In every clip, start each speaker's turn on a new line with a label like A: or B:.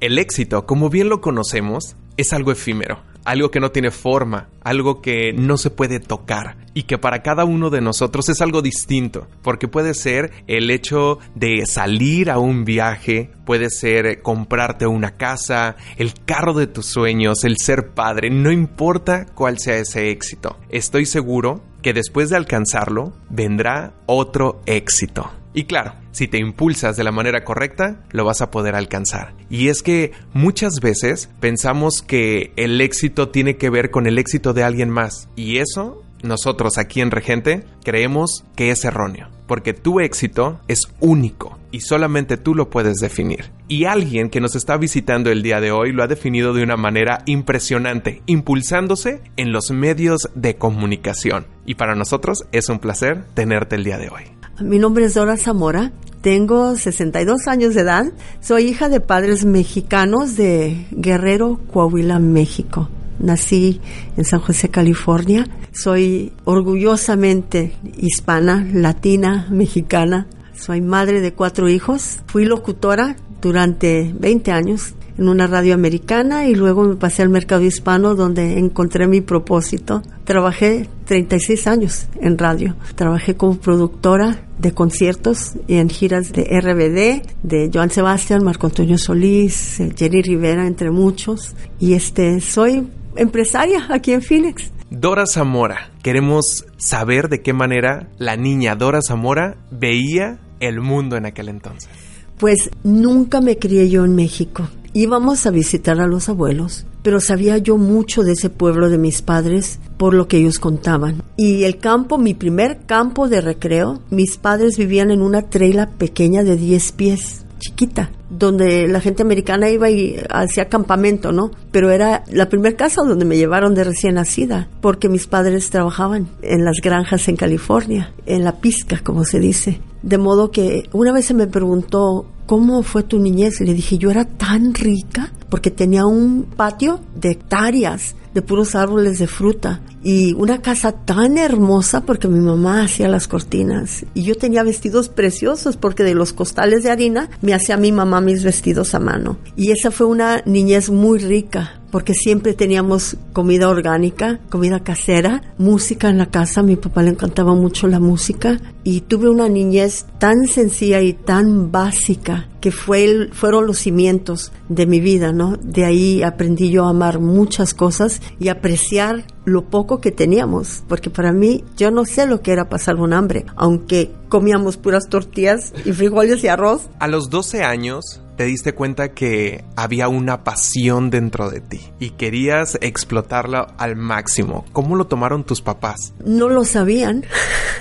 A: El éxito, como bien lo conocemos, es algo efímero, algo que no tiene forma, algo que no se puede tocar y que para cada uno de nosotros es algo distinto, porque puede ser el hecho de salir a un viaje, puede ser comprarte una casa, el carro de tus sueños, el ser padre, no importa cuál sea ese éxito. Estoy seguro que después de alcanzarlo vendrá otro éxito. Y claro, si te impulsas de la manera correcta, lo vas a poder alcanzar. Y es que muchas veces pensamos que el éxito tiene que ver con el éxito de alguien más. Y eso, nosotros aquí en Regente, creemos que es erróneo. Porque tu éxito es único y solamente tú lo puedes definir. Y alguien que nos está visitando el día de hoy lo ha definido de una manera impresionante, impulsándose en los medios de comunicación. Y para nosotros es un placer tenerte el día de hoy.
B: Mi nombre es Dora Zamora, tengo 62 años de edad, soy hija de padres mexicanos de Guerrero, Coahuila, México. Nací en San José, California. Soy orgullosamente hispana, latina, mexicana. Soy madre de cuatro hijos. Fui locutora durante 20 años en una radio americana y luego me pasé al mercado hispano donde encontré mi propósito. Trabajé 36 años en radio. Trabajé como productora de conciertos y en giras de RBD, de Joan Sebastián, Marco Antonio Solís, eh, Jenny Rivera, entre muchos. Y este, soy empresaria aquí en Phoenix.
A: Dora Zamora, queremos saber de qué manera la niña Dora Zamora veía el mundo en aquel entonces.
B: Pues nunca me crié yo en México. Íbamos a visitar a los abuelos, pero sabía yo mucho de ese pueblo de mis padres por lo que ellos contaban. Y el campo, mi primer campo de recreo, mis padres vivían en una treila pequeña de 10 pies, chiquita, donde la gente americana iba y hacía campamento, ¿no? Pero era la primera casa donde me llevaron de recién nacida, porque mis padres trabajaban en las granjas en California, en la pizca, como se dice. De modo que una vez se me preguntó, ¿cómo fue tu niñez? Le dije, yo era tan rica porque tenía un patio de hectáreas de puros árboles de fruta. Y una casa tan hermosa porque mi mamá hacía las cortinas. Y yo tenía vestidos preciosos porque de los costales de harina me hacía mi mamá mis vestidos a mano. Y esa fue una niñez muy rica porque siempre teníamos comida orgánica, comida casera, música en la casa, a mi papá le encantaba mucho la música. Y tuve una niñez tan sencilla y tan básica que fue fueron los cimientos de mi vida, ¿no? De ahí aprendí yo a amar muchas cosas y apreciar lo poco que teníamos, porque para mí yo no sé lo que era pasar un hambre, aunque comíamos puras tortillas y frijoles y arroz.
A: A los 12 años te diste cuenta que había una pasión dentro de ti y querías explotarla al máximo. ¿Cómo lo tomaron tus papás?
B: No lo sabían.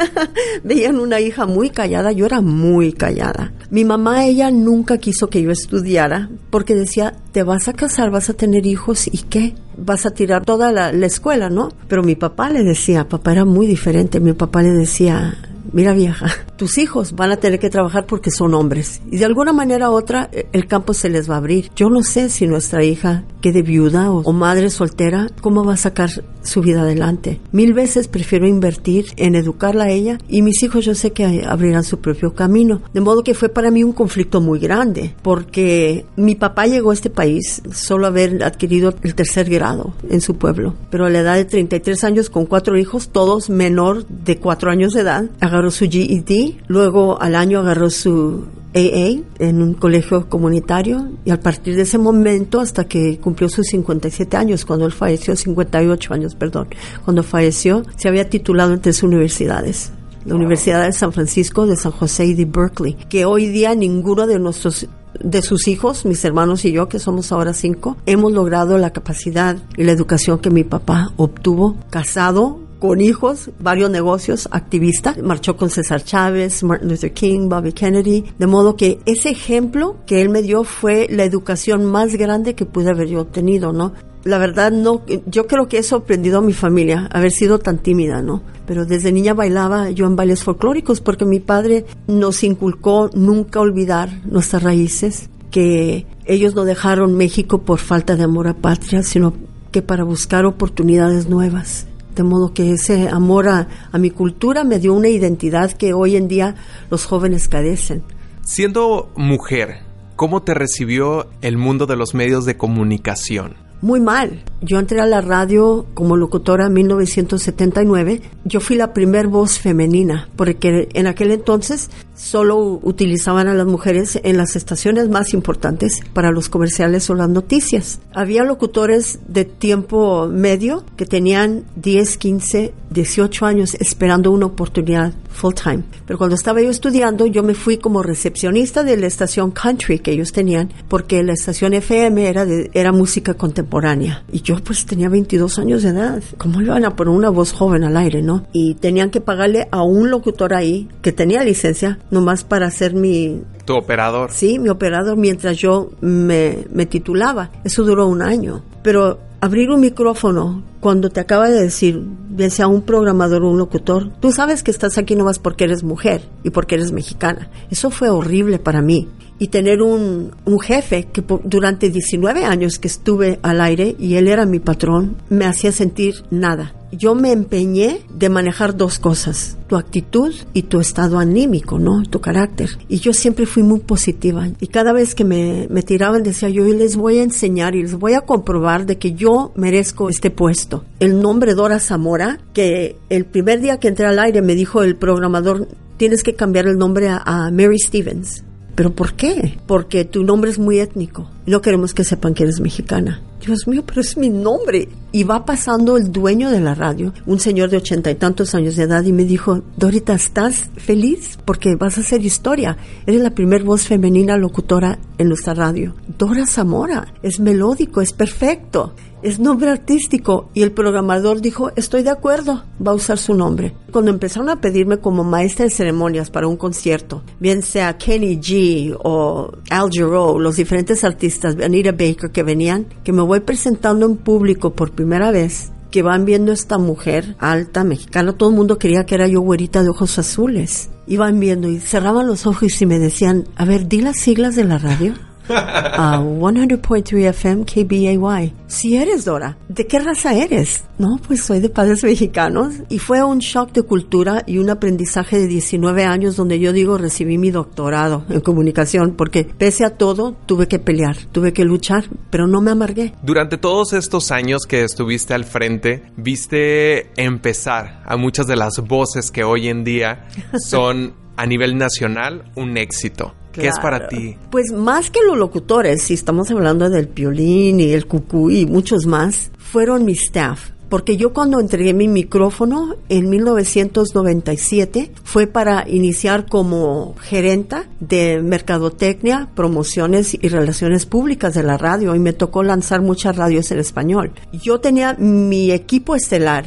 B: Veían una hija muy callada, yo era muy callada. Mi mamá, ella nunca quiso que yo estudiara porque decía, te vas a casar, vas a tener hijos y qué? Vas a tirar toda la, la escuela, ¿no? Pero mi papá le decía, papá era muy diferente, mi papá le decía, mira vieja, tus hijos van a tener que trabajar porque son hombres. Y de alguna manera u otra eh, el campo se les va a abrir. Yo no sé si nuestra hija quede viuda o, o, madre soltera, cómo va a sacar su vida adelante. Mil veces prefiero invertir en educarla a ella y mis hijos yo sé que abrirán su propio camino. De modo que fue para mí un conflicto muy grande porque mi papá llegó a este país solo haber adquirido el tercer grado en su pueblo. Pero a la edad de 33 años con cuatro hijos, todos menor de cuatro años de edad, agarró su GED, luego al año agarró su AA en un colegio comunitario y a partir de ese momento hasta que cumplió sus 57 años, cuando él falleció, 58 años, perdón, cuando falleció, se había titulado en tres universidades. La Universidad de San Francisco, de San José y de Berkeley, que hoy día ninguno de nuestros de sus hijos, mis hermanos y yo, que somos ahora cinco, hemos logrado la capacidad y la educación que mi papá obtuvo, casado con hijos, varios negocios, activista, marchó con César Chávez, Martin Luther King, Bobby Kennedy, de modo que ese ejemplo que él me dio fue la educación más grande que pude haber yo tenido, ¿no? La verdad no, yo creo que he sorprendido a mi familia haber sido tan tímida, ¿no? Pero desde niña bailaba yo en bailes folclóricos porque mi padre nos inculcó nunca olvidar nuestras raíces, que ellos no dejaron México por falta de amor a patria, sino que para buscar oportunidades nuevas. De modo que ese amor a, a, mi cultura me dio una identidad que hoy en día los jóvenes carecen.
A: Siendo mujer, ¿cómo te recibió el mundo de los medios de comunicación?
B: muy mal. Yo entré a la radio como locutora en 1979. Yo fui la primer voz femenina, porque en aquel entonces solo utilizaban a las mujeres en las estaciones más importantes para los comerciales o las noticias. Había locutores de tiempo medio que tenían 10, 15, 18 años esperando una oportunidad full time. Pero cuando estaba yo estudiando, yo me fui como recepcionista de la estación country que ellos tenían, porque la estación FM era, de, era música contemporánea. Y yo pues tenía 22 años de edad. ¿Cómo iban a poner una voz joven al aire, no? Y tenían que pagarle a un locutor ahí que tenía licencia nomás para hacer mi...
A: ¿Tu operador?
B: Sí, mi operador mientras yo me, me titulaba. Eso duró un año. Pero abrir un micrófono cuando te acaba de decir, bien sea un programador o un locutor, tú sabes que estás aquí nomás porque eres mujer y porque eres mexicana. Eso fue horrible para mí. Y tener un, un jefe que durante 19 años que estuve al aire y él era mi patrón, me hacía sentir nada yo me empeñé de manejar dos cosas, tu actitud y tu estado anímico, ¿no? Tu carácter. Y yo siempre fui muy positiva. Y cada vez que me, me tiraban decía yo, les voy a enseñar y les voy a comprobar de que yo merezco este puesto. El nombre Dora Zamora, que el primer día que entré al aire me dijo el programador, tienes que cambiar el nombre a, a Mary Stevens. ¿Pero por qué? Porque tu nombre es muy étnico. No queremos que sepan que eres mexicana. Dios mío, pero es mi nombre. Y va pasando el dueño de la radio, un señor de ochenta y tantos años de edad, y me dijo, Dorita, ¿estás feliz? Porque vas a hacer historia. Eres la primer voz femenina locutora en nuestra radio. Dora Zamora. Es melódico, es perfecto es nombre artístico y el programador dijo, estoy de acuerdo, va a usar su nombre. Cuando empezaron a pedirme como maestra de ceremonias para un concierto, bien sea Kenny G o Al Jarreau, los diferentes artistas, Anita Baker que venían, que me voy presentando en público por primera vez, que van viendo esta mujer alta, mexicana, todo el mundo quería que era yo güerita de ojos azules. Iban viendo y cerraban los ojos y me decían, a ver, di las siglas de la radio a 100.3 FM KBAY. Si eres Dora, ¿de qué raza eres? No, pues soy de padres mexicanos y fue un shock de cultura y un aprendizaje de 19 años donde yo digo recibí mi doctorado en comunicación porque pese a todo tuve que pelear, tuve que luchar, pero no me amargué.
A: Durante todos estos años que estuviste al frente, viste empezar a muchas de las voces que hoy en día son a nivel nacional un éxito. ¿Qué es para ti?
B: Pues más que los locutores, si estamos hablando del piolín y el cucú y muchos más, fueron mi staff. Porque yo cuando entregué mi micrófono en 1997 fue para iniciar como gerenta de mercadotecnia, promociones y relaciones públicas de la radio y me tocó lanzar muchas radios en español. Yo tenía mi equipo estelar,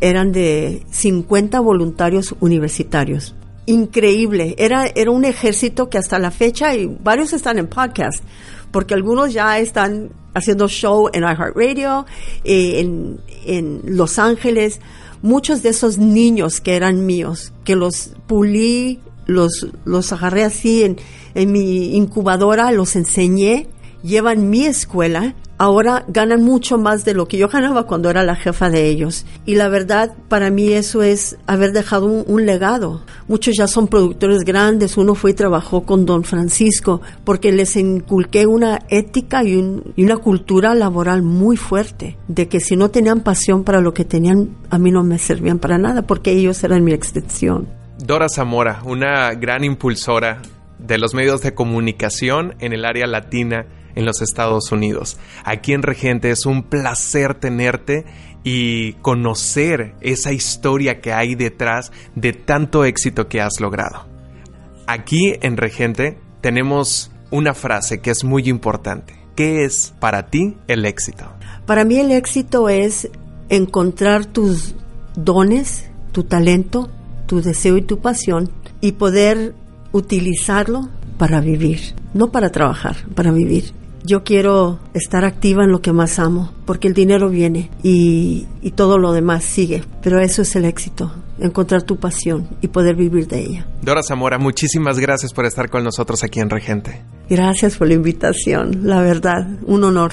B: eran de 50 voluntarios universitarios increíble. Era, era un ejército que hasta la fecha, y varios están en podcast, porque algunos ya están haciendo show en iHeartRadio, eh, en, en Los Ángeles. Muchos de esos niños que eran míos, que los pulí, los, los agarré así en, en mi incubadora, los enseñé, llevan mi escuela ahora ganan mucho más de lo que yo ganaba cuando era la jefa de ellos. Y la verdad, para mí eso es haber dejado un, legado. Muchos ya son productores grandes. Uno fue y trabajó con don Francisco porque les inculqué una ética y, y una cultura laboral muy fuerte. De que si no tenían pasión para lo que tenían, a mí no me servían para nada porque ellos eran mi extensión.
A: Dora Zamora, una gran impulsora de los medios de comunicación en el área latina en los Estados Unidos. Aquí en Regente es un placer tenerte y conocer esa historia que hay detrás de tanto éxito que has logrado. Aquí en Regente tenemos una frase que es muy importante. ¿Qué es para ti el éxito?
B: Para mí el éxito es encontrar tus dones, tu talento, tu deseo y tu pasión y poder utilizarlo para vivir, no para trabajar, para vivir. Yo quiero estar activa en lo que más amo, porque el dinero viene y, y, todo lo demás sigue, pero eso es el éxito, encontrar tu pasión y poder vivir de ella.
A: Dora Zamora, muchísimas gracias por estar con nosotros aquí en Regente.
B: Gracias por la invitación, la verdad, un honor.